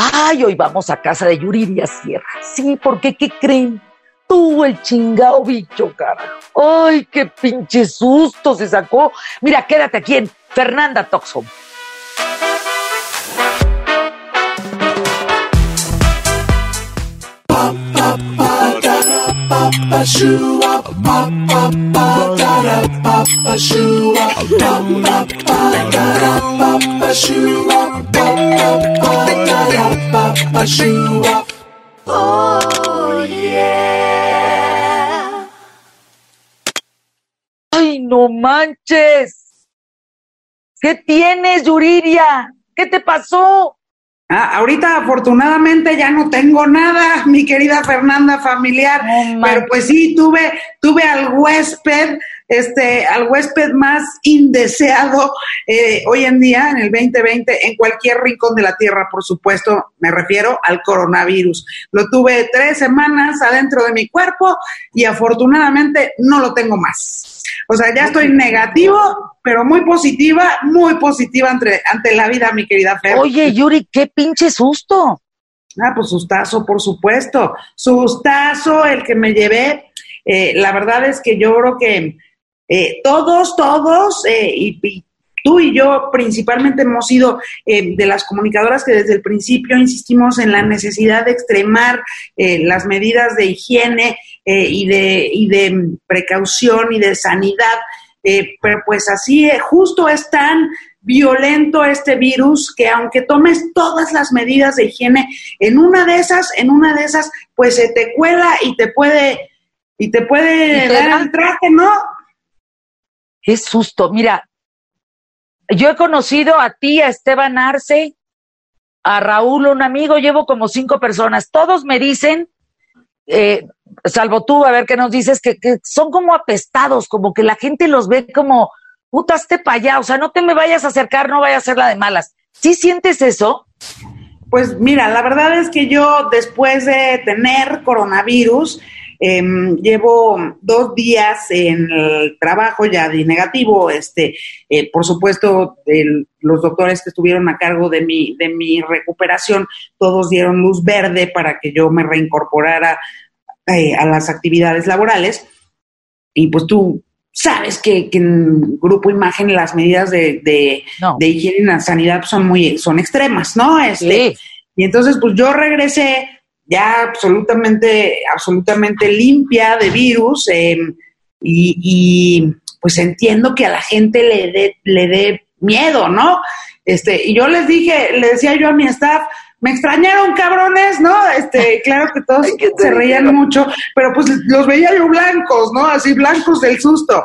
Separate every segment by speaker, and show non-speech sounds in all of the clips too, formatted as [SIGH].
Speaker 1: Ay, hoy vamos a casa de Yuridia Sierra. Sí, porque ¿qué creen? Tuvo el chingado bicho, cara. Ay, qué pinche susto se sacó. Mira, quédate aquí en Fernanda Oh, yeah. ¡Ay, no manches! ¿Qué tienes, Yuriria? ¿Qué te pasó?
Speaker 2: Ah, ahorita afortunadamente ya no tengo nada, mi querida Fernanda familiar, pero pues sí tuve tuve al huésped, este al huésped más indeseado eh, hoy en día en el 2020 en cualquier rincón de la tierra, por supuesto, me refiero al coronavirus. Lo tuve tres semanas adentro de mi cuerpo y afortunadamente no lo tengo más. O sea, ya estoy negativo, pero muy positiva, muy positiva ante, ante la vida, mi querida Fer.
Speaker 1: Oye, Yuri, qué pinche susto.
Speaker 2: Ah, pues sustazo, por supuesto. Sustazo el que me llevé. Eh, la verdad es que yo creo que eh, todos, todos, eh, y, tú y yo principalmente hemos sido de las comunicadoras que desde el principio insistimos en la necesidad de extremar las medidas de higiene y, de, y de precaución y de sanidad eh, pero pues así, eh, justo es tan violento este virus que aunque tomes todas las medidas de higiene, en una de esas, en una de esas, pues se te cuela y te puede, y te puede dar el traje, ¿no?
Speaker 1: Qué susto. Mira, yo he conocido a ti, a Esteban Arce, a Raúl, un amigo, llevo como cinco personas. Todos me dicen eh, salvo tú, a ver qué nos dices, que, son como apestados, como que la gente los ve como, puta, para allá, o sea, no te me vayas a acercar, no vaya a ser la de malas. ¿Sí sientes eso?
Speaker 2: Pues mira, la verdad es que yo después de tener coronavirus, em, llevo dos días en el trabajo ya de negativo. Este, eh, por supuesto, los doctores que estuvieron a cargo de mi, de mi recuperación, todos dieron luz verde para que yo me reincorporara eh, a las actividades laborales. Y pues tú sabes que, en Grupo Imagen las medidas de, de, higiene y la sanidad son muy son extremas, ¿no? Este, Y entonces, pues yo regresé ya absolutamente, absolutamente limpia de virus em, y, y, pues entiendo que a la gente le dé le dé miedo, ¿no? Este, y yo les dije, le decía yo a mi staff, me extrañaron cabrones, ¿no? Este, [LAUGHS] claro que todos se reían mucho, pero pues los veía yo blancos, ¿no? Así blancos del susto.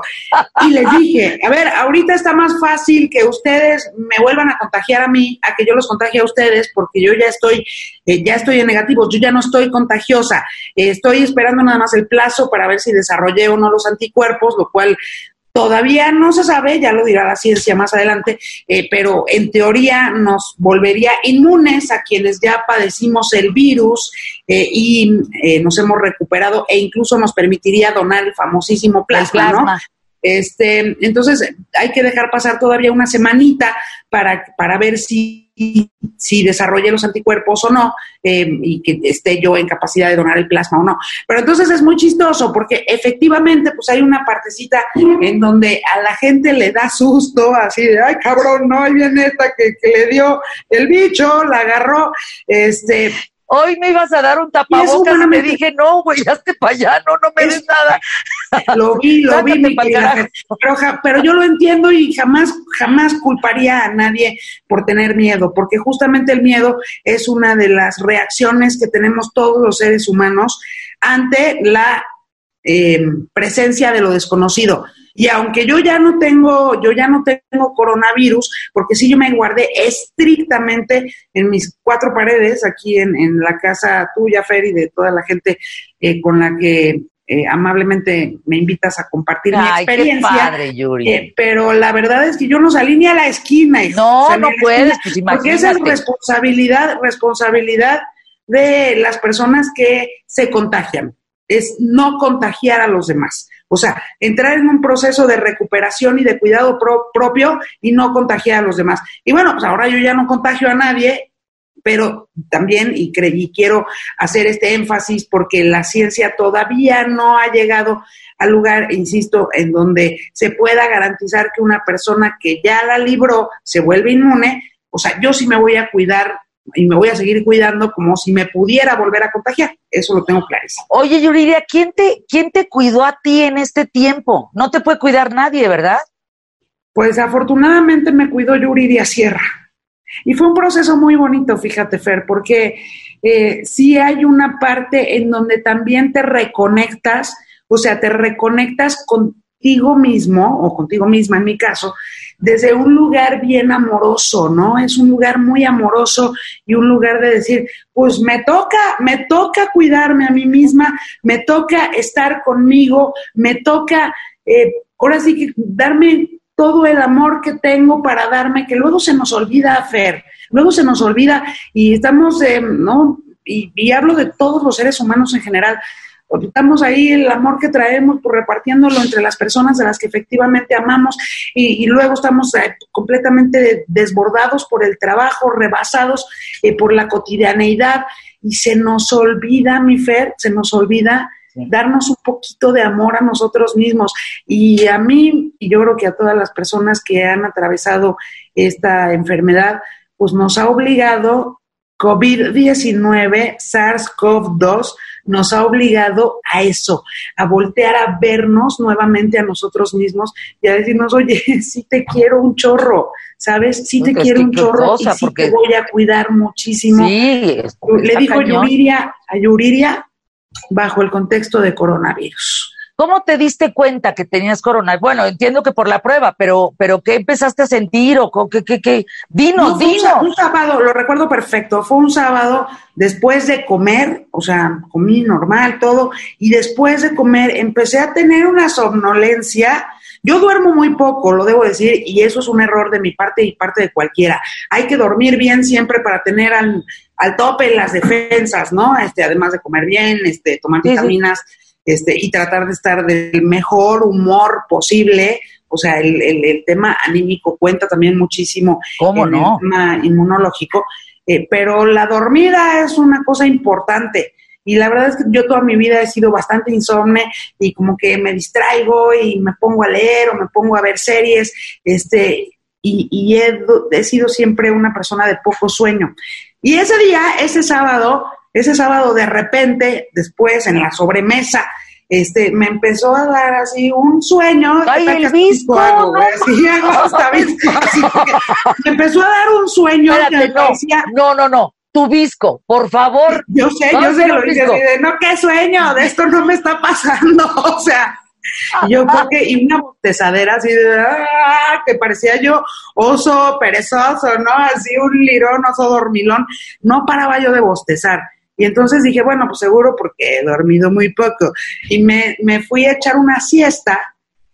Speaker 2: Y les dije, a ver, ahorita está más fácil que ustedes me vuelvan a contagiar a mí, a que yo los contagie a ustedes, porque yo ya estoy, eh, ya estoy en negativos, yo ya no estoy contagiosa. estoy esperando nada más el plazo para ver si desarrollé o no los anticuerpos, lo cual Todavía no se sabe, ya lo dirá la ciencia más adelante, eh, pero en teoría nos volvería inmunes a quienes ya padecimos el virus eh, y eh, nos hemos recuperado e incluso nos permitiría donar el famosísimo plasma, ¿no? Este, entonces hay que dejar pasar todavía una semanita para, para ver si, si desarrolle los anticuerpos o no eh, y que esté yo en capacidad de donar el plasma o no. Pero entonces es muy chistoso porque efectivamente pues hay una partecita en donde a la gente le da susto, así de, ay cabrón, no, ahí viene esta que, que le dio el bicho, la agarró, este,
Speaker 1: hoy me ibas a dar un tapabocas y me dije, no, güey, hazte para allá, no, no me des nada. [LAUGHS]
Speaker 2: Lo vi, lo vi, mi pero, pero yo lo entiendo y jamás, jamás culparía a nadie por tener miedo, porque justamente el miedo es una de las reacciones que tenemos todos los seres humanos ante la eh, presencia de lo desconocido. Y aunque yo ya no tengo, yo ya no tengo coronavirus, porque sí yo me guardé estrictamente en mis cuatro paredes, aquí en, en la casa tuya, Fer, y de toda la gente eh, con la que eh, amablemente me invitas a compartir mi experiencia. Qué padre, Yuri. Eh, pero la verdad es que yo no salí ni a la esquina.
Speaker 1: No, no puedes,
Speaker 2: pues Porque esa es responsabilidad, responsabilidad de las personas que se contagian. Es no contagiar a los demás. O sea, entrar en un proceso de recuperación y de cuidado propio y no contagiar a los demás. Y bueno, pues ahora yo ya no contagio a nadie, pero también, y, y quiero hacer este énfasis porque la ciencia todavía no ha llegado al lugar, insisto, en donde se pueda garantizar que una persona que ya la libró se vuelve inmune, o sea, yo sí me voy a cuidar y me voy a seguir cuidando como si me pudiera volver a contagiar. Eso lo tengo clarísimo.
Speaker 1: Oye, Yuridia, ¿quién te, ¿quién te cuidó a ti en este tiempo? No te puede cuidar nadie, ¿verdad?
Speaker 2: Pues afortunadamente me cuidó Yuridia Sierra. Y fue un proceso muy bonito, fíjate, Fer, porque eh, sí hay una parte en donde también te reconectas, o sea, te reconectas contigo mismo o contigo misma en mi caso, desde un lugar bien amoroso, ¿no? Es un lugar muy amoroso y un lugar de decir, pues me toca, me toca cuidarme a mí misma, me toca estar conmigo, me toca, eh, ahora sí que darme todo el amor que tengo para darme, que luego se nos olvida, Fer, luego se nos olvida y estamos, eh, ¿no? Y, y hablo de todos los seres humanos en general, estamos ahí el amor que traemos, por pues, repartiéndolo entre las personas a las que efectivamente amamos y, luego estamos eh, completamente desbordados por el trabajo, rebasados eh, por la cotidianeidad y se nos olvida, mi Fer, se nos olvida darnos un poquito de amor a nosotros mismos. Y a mí, y yo creo que a todas las personas que han atravesado esta enfermedad, pues nos ha obligado COVID-19, SARS-CoV-2, nos ha obligado a eso, a voltear a vernos nuevamente a nosotros mismos y a decirnos, oye, [LAUGHS] sí te quiero un chorro, ¿sabes? Sí te quiero un chorro y sí te voy a cuidar muchísimo. Le dijo Yuriria a Yuriria bajo el contexto de coronavirus.
Speaker 1: ¿Cómo te diste cuenta que tenías coronavirus? Bueno, entiendo que por la prueba, pero, pero ¿qué empezaste a sentir o qué, qué, qué? Dinos, dinos.
Speaker 2: Un, sábado, lo recuerdo perfecto, fue un sábado después de comer, o sea, comí normal, todo, y después de comer empecé a tener una somnolencia. Yo duermo muy poco, lo debo decir, y eso es un error de mi parte y parte de cualquiera. Hay que dormir bien siempre para tener al, al tope las defensas, ¿no? Este, además de comer bien, este, tomar vitaminas este, y tratar de estar del mejor humor posible. O sea, el, el, tema anímico cuenta también muchísimo
Speaker 1: ¿Cómo no?
Speaker 2: el tema inmunológico, eh, pero la dormida es una cosa importante. Y la verdad es que yo toda mi vida he sido bastante insomne y como que me distraigo y me pongo a leer o me pongo a ver series, este, y, y he, he sido siempre una persona de poco sueño. Y ese día, ese sábado, ese sábado de repente, después en la sobremesa, este, me empezó a dar así un sueño.
Speaker 1: Ay, el visco.
Speaker 2: me empezó a dar un sueño.
Speaker 1: no, no, no, tu visco, por favor.
Speaker 2: Yo sé, yo sé, lo dije no, qué sueño, de esto no me está pasando, [LAUGHS] o sea, yo creo que, y una bostezadera así de, ¡ah! que parecía yo oso perezoso, ¿no? Así un lirón, oso dormilón, no paraba yo de bostezar. Y entonces dije, bueno, pues seguro porque he dormido muy poco. Y me, me fui a echar una siesta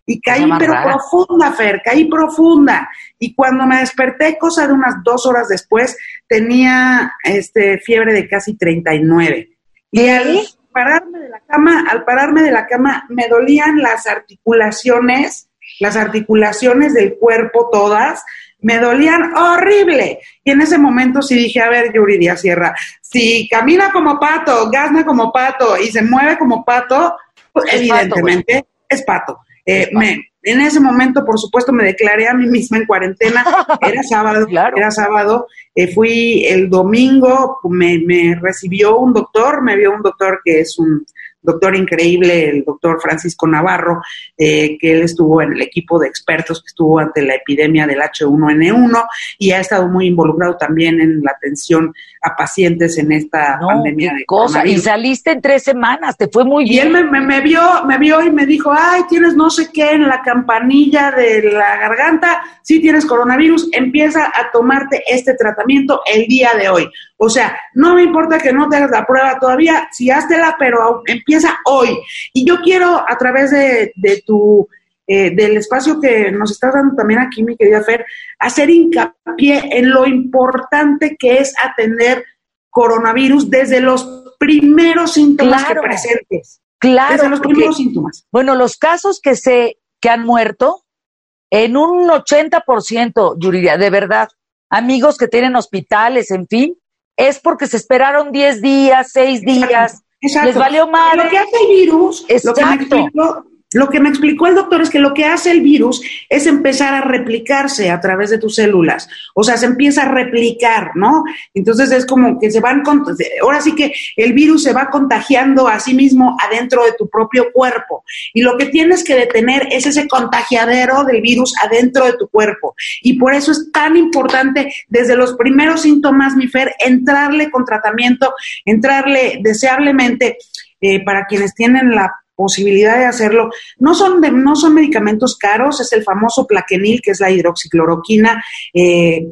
Speaker 2: y caí, pero profunda, Fer, caí profunda. Y cuando me desperté, cosa de unas dos horas después, tenía este, fiebre de casi 39. Y al pararme de la cama, al pararme de la cama, me dolían las articulaciones, las articulaciones del cuerpo todas, me dolían horrible. Y en ese momento sí dije, a ver, Yuridia Sierra, si camina como pato, gasta como pato y se mueve como pato, pues evidentemente es pato. Eh, me, en ese momento, por supuesto, me declaré a mí misma en cuarentena. [LAUGHS] Era sábado, era sábado. Eh, fui el domingo, me, me recibió un doctor, me vio un doctor que es un doctor increíble, el doctor Francisco Navarro, eh, que él estuvo en el equipo de expertos que estuvo ante la epidemia del H1N1 y ha estado muy involucrado también en la atención a pacientes en esta pandemia de
Speaker 1: cosa. Y saliste en tres semanas, te fue muy bien.
Speaker 2: Y él me, me, vio, me vio y me dijo, ay, tienes no sé qué en la campanilla de la garganta, sí tienes coronavirus, empieza a tomarte este tratamiento el día de hoy. O sea, no me importa que no te hagas la prueba todavía, si háztela, pero empieza hoy. Y yo quiero, a través de, tu, eh, del espacio que nos estás dando también aquí, mi querida Fer, hacer hincapié en lo importante que es atender coronavirus desde los primeros síntomas que presentes.
Speaker 1: Claro.
Speaker 2: Desde los primeros síntomas.
Speaker 1: Bueno, los casos que se, que han muerto, en un 80%, Yuridia, de verdad, amigos que tienen hospitales, en fin, es porque se esperaron 10 días, 6 días, les valió mal.
Speaker 2: Lo que hace el virus, lo que me lo que me explicó el doctor es que lo que hace el virus es empezar a replicarse a través de tus células. O sea, se empieza a replicar, ¿no? Entonces es como que se van, ahora sí que el virus se va contagiando a sí mismo adentro de tu propio cuerpo. Y lo que tienes que detener es ese contagiadero del virus adentro de tu cuerpo. Y por eso es tan importante desde los primeros síntomas, mi Fer, entrarle con tratamiento, entrarle deseablemente eh, para quienes tienen la posibilidad de hacerlo. No son, no son medicamentos caros, es el famoso plaquenil, que es la hidroxicloroquina, eh,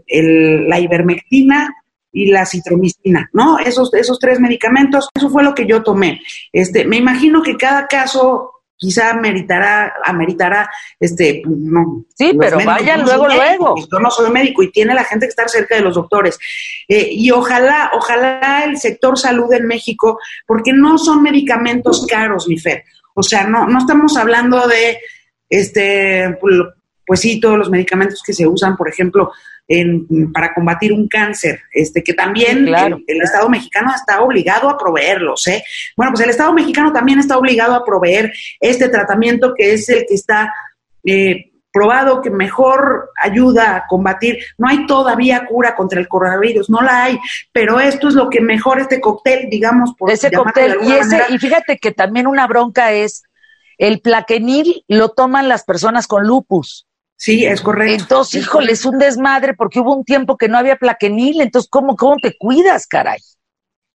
Speaker 2: la ivermectina y la citromicina, ¿no? Esos, esos tres medicamentos, eso fue lo que yo tomé. Este, me imagino que cada caso quizá meritará, ameritará, este, no.
Speaker 1: Sí, pero vayan luego, luego.
Speaker 2: Yo no soy médico y tiene la gente que estar cerca de los doctores. Eh, y ojalá, ojalá el sector salud en México, porque no son medicamentos caros, mi fe. O sea, no, no estamos hablando de, este, pues sí, todos los medicamentos que se usan, por ejemplo, en, para combatir un cáncer, este, que también el, Estado mexicano está obligado a proveerlos, ¿eh? Bueno, pues el Estado mexicano también está obligado a proveer este tratamiento que es el que está eh, probado que mejor ayuda a combatir. No hay todavía cura contra el coronavirus, no la hay, pero esto es lo que mejor este cóctel, digamos,
Speaker 1: por ese cóctel y ese y fíjate que también una bronca es el plaquenil lo toman las personas con lupus.
Speaker 2: Sí, es correcto.
Speaker 1: Entonces, híjole, es un desmadre porque hubo un tiempo que no había plaquenil, entonces ¿cómo cómo te cuidas, caray?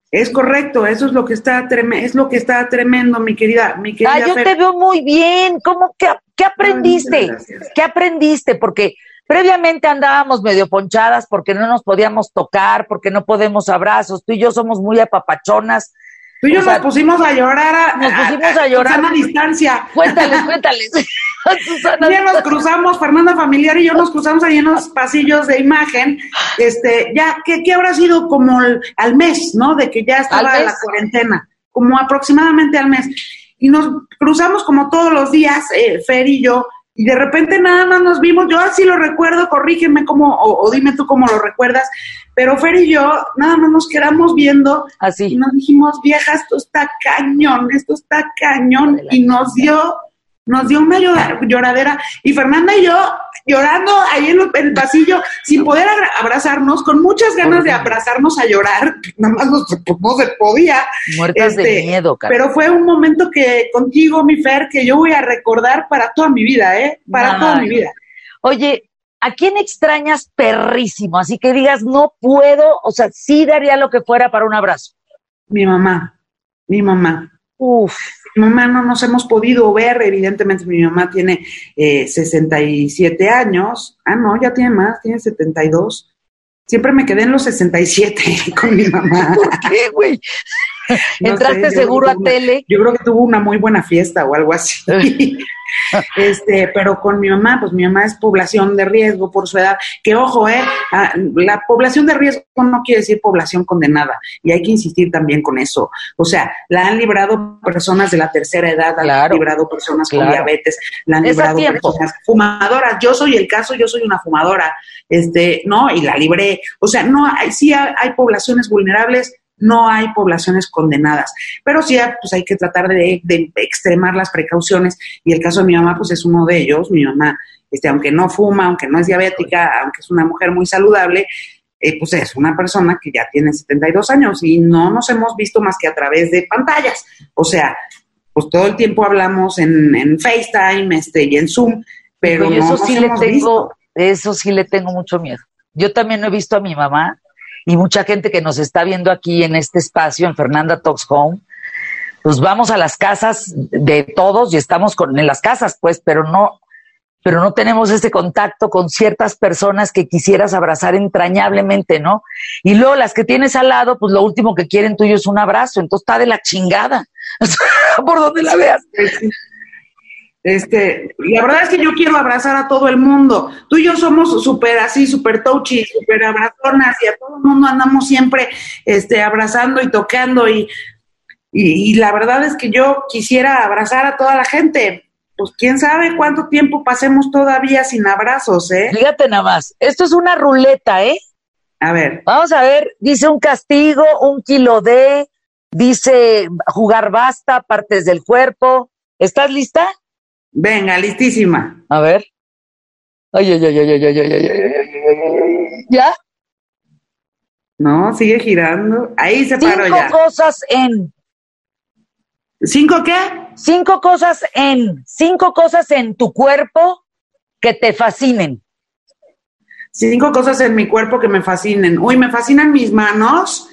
Speaker 2: Es correcto, eso es lo que está es lo que está tremendo, mi querida, mi querida.
Speaker 1: Ah, yo te veo muy bien. ¿Cómo que qué aprendiste? ¿Qué aprendiste? Porque previamente andábamos medio ponchadas porque no nos podíamos tocar, porque no podemos abrazos. Tú y yo somos muy apapachonas.
Speaker 2: Tú y yo nos pusimos a llorar a,
Speaker 1: nos pusimos a, llorar
Speaker 2: a, distancia.
Speaker 1: Cuéntales, cuéntales. [LAUGHS] [LAUGHS]
Speaker 2: ya nos cruzamos, Fernanda Familiar y yo nos cruzamos ahí en los [LAUGHS] pasillos de imagen. Este, ya, ¿qué, qué habrá sido como al mes, no? De que ya estaba la cuarentena, como aproximadamente al mes. Y nos cruzamos como todos los días, eh, Fer y yo, y de repente nada más nos vimos, yo así lo recuerdo, corrígeme cómo, o, dime tú cómo lo recuerdas, pero Fer y yo nada más nos quedamos viendo
Speaker 1: así.
Speaker 2: y nos dijimos, vieja, esto está cañón, esto está cañón, y nos dio nos dio una lloradera y Fernanda y yo llorando ahí en, el pasillo sin poder abrazarnos, con muchas ganas de abrazarnos a llorar, [LAUGHS] nada más no, se podía.
Speaker 1: Muertas de este, miedo, cara.
Speaker 2: Pero fue un momento que contigo, mi Fer, que yo voy a recordar para toda mi vida, ¿eh? Para toda mi vida.
Speaker 1: Oye, ¿a quién extrañas perrísimo? Así que digas, no puedo, o sea, sí daría lo que fuera para un abrazo.
Speaker 2: Mi mamá, mi mamá.
Speaker 1: Uf
Speaker 2: mamá no nos hemos podido ver, evidentemente mi mamá tiene eh, 67 años, ah, no, ya tiene más, tiene 72. Siempre me quedé en los 67 [LAUGHS] con mi mamá. [LAUGHS]
Speaker 1: ¿Por qué, güey? ¿Entraste seguro a tele?
Speaker 2: Yo creo que tuvo una muy buena fiesta o algo así. [LAUGHS] [LAUGHS] este, pero con mi mamá, pues mi mamá es población de riesgo por su edad, que ojo, eh, la población de riesgo no quiere decir población condenada, y hay que insistir también con eso. O sea, la han librado personas de la tercera edad, la han librado personas con diabetes, la han librado personas fumadoras. Yo soy el caso, yo soy una fumadora, este, no, y la libré. O sea, no, hay, sí hay poblaciones vulnerables, no hay poblaciones condenadas. Pero sí, pues hay que tratar de, extremar las precauciones y el caso de mi mamá, pues es uno de ellos. Mi mamá, este, aunque no fuma, aunque no es diabética, aunque es una mujer muy saludable, eh, pues es una persona que ya tiene 72 años y no nos hemos visto más que a través de pantallas. O sea, pues todo el tiempo hablamos en, en FaceTime este, y en Zoom, pero
Speaker 1: eso sí le tengo, eso sí le tengo mucho miedo. Yo también no he visto a mi mamá y mucha gente que nos está viendo aquí en este espacio, en Fernanda Talks Home, pues vamos a las casas de todos y estamos con, en las casas, pues, pero no, pero no tenemos ese contacto con ciertas personas que quisieras abrazar entrañablemente, ¿no? Y luego las que tienes al lado, pues lo último que quieren tuyo es un abrazo, entonces está de la chingada, [LAUGHS] por donde la veas.
Speaker 2: Este, la verdad es que yo quiero abrazar a todo el mundo. Tú y yo somos súper así, súper touchy, súper abrazonas y a todo el mundo andamos siempre este, abrazando y tocando y, y, la verdad es que yo quisiera abrazar a toda la gente. Pues quién sabe cuánto tiempo pasemos todavía sin abrazos, ¿eh?
Speaker 1: Fíjate nada más, esto es una ruleta, ¿eh?
Speaker 2: A ver.
Speaker 1: Vamos a ver, dice un castigo, un kilo de, dice jugar basta, partes del cuerpo. ¿Estás lista?
Speaker 2: Venga, listísima.
Speaker 1: A ver. Ay, ay, ay, ay, ay, ay, ay, ay, ay, ay, ¿Ya?
Speaker 2: No, sigue girando. Ahí se paró
Speaker 1: Cinco
Speaker 2: ya.
Speaker 1: cosas en.
Speaker 2: ¿Cinco qué?
Speaker 1: Cinco cosas en. Cinco cosas en tu cuerpo que te fascinen.
Speaker 2: Cinco cosas en mi cuerpo que me fascinen. Uy, me fascinan mis manos.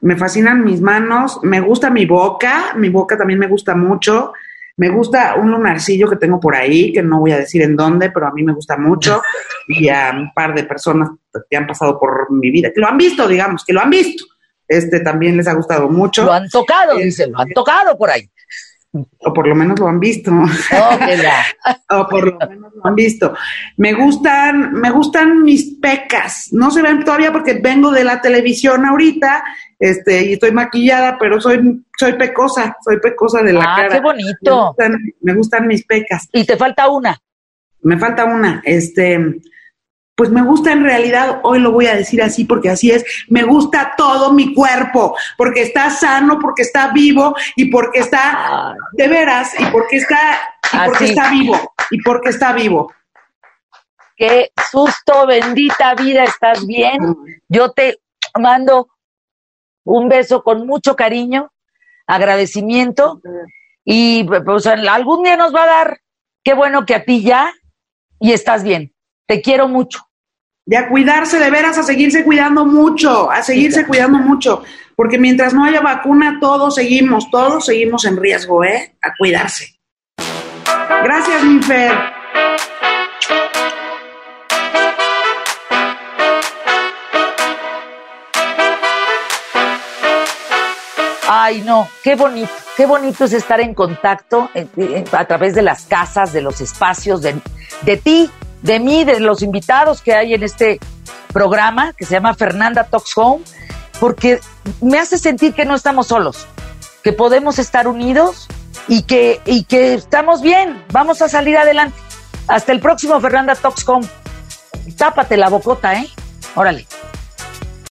Speaker 2: Me fascinan mis manos. Me gusta mi boca. Mi boca también me gusta mucho. Me gusta un lunarcillo que tengo por ahí, que no voy a decir en dónde, pero a mí me gusta mucho. [LAUGHS] Y a un par de personas que han pasado por mi vida, que lo han visto, digamos, que lo han visto. Este también les ha gustado mucho.
Speaker 1: Lo han tocado, dice, lo han tocado por ahí.
Speaker 2: O por lo menos lo han visto. [LAUGHS] O por lo menos lo han visto. Me gustan, me gustan mis pecas. No se ven todavía porque vengo de la televisión ahorita, este, y estoy maquillada, pero soy, soy pecosa, soy pecosa de la
Speaker 1: Ah,
Speaker 2: cara.
Speaker 1: qué bonito.
Speaker 2: Me gustan, me gustan mis pecas.
Speaker 1: Y te falta una.
Speaker 2: Me falta una, este, pues me gusta en realidad, hoy lo voy a decir así porque así es, me gusta todo mi cuerpo, porque está sano, porque está vivo y porque está, de veras, y porque está, y porque está vivo, y porque está vivo.
Speaker 1: Qué susto, bendita vida, ¿estás bien? Yo te mando un beso con mucho cariño, agradecimiento y pues algún día nos va a dar, qué bueno que a ti ya y estás bien. Te quiero mucho.
Speaker 2: Y a cuidarse de veras, a seguirse cuidando mucho, a seguirse cuidando mucho, porque mientras no haya vacuna, todos seguimos, todos seguimos en riesgo, ¿eh? A cuidarse. Gracias, mi Fer.
Speaker 1: Ay, no, qué bonito, qué bonito es estar en contacto eh, eh, a través de las casas, de los espacios, de, de ti, de mí, de los invitados que hay en este programa que se llama Fernanda Talks Home, porque me hace sentir que no estamos solos, que podemos estar unidos y que, y que estamos bien, vamos a salir adelante. Hasta el próximo Fernanda Talks Home. Tápate la bocota, ¿eh? Órale.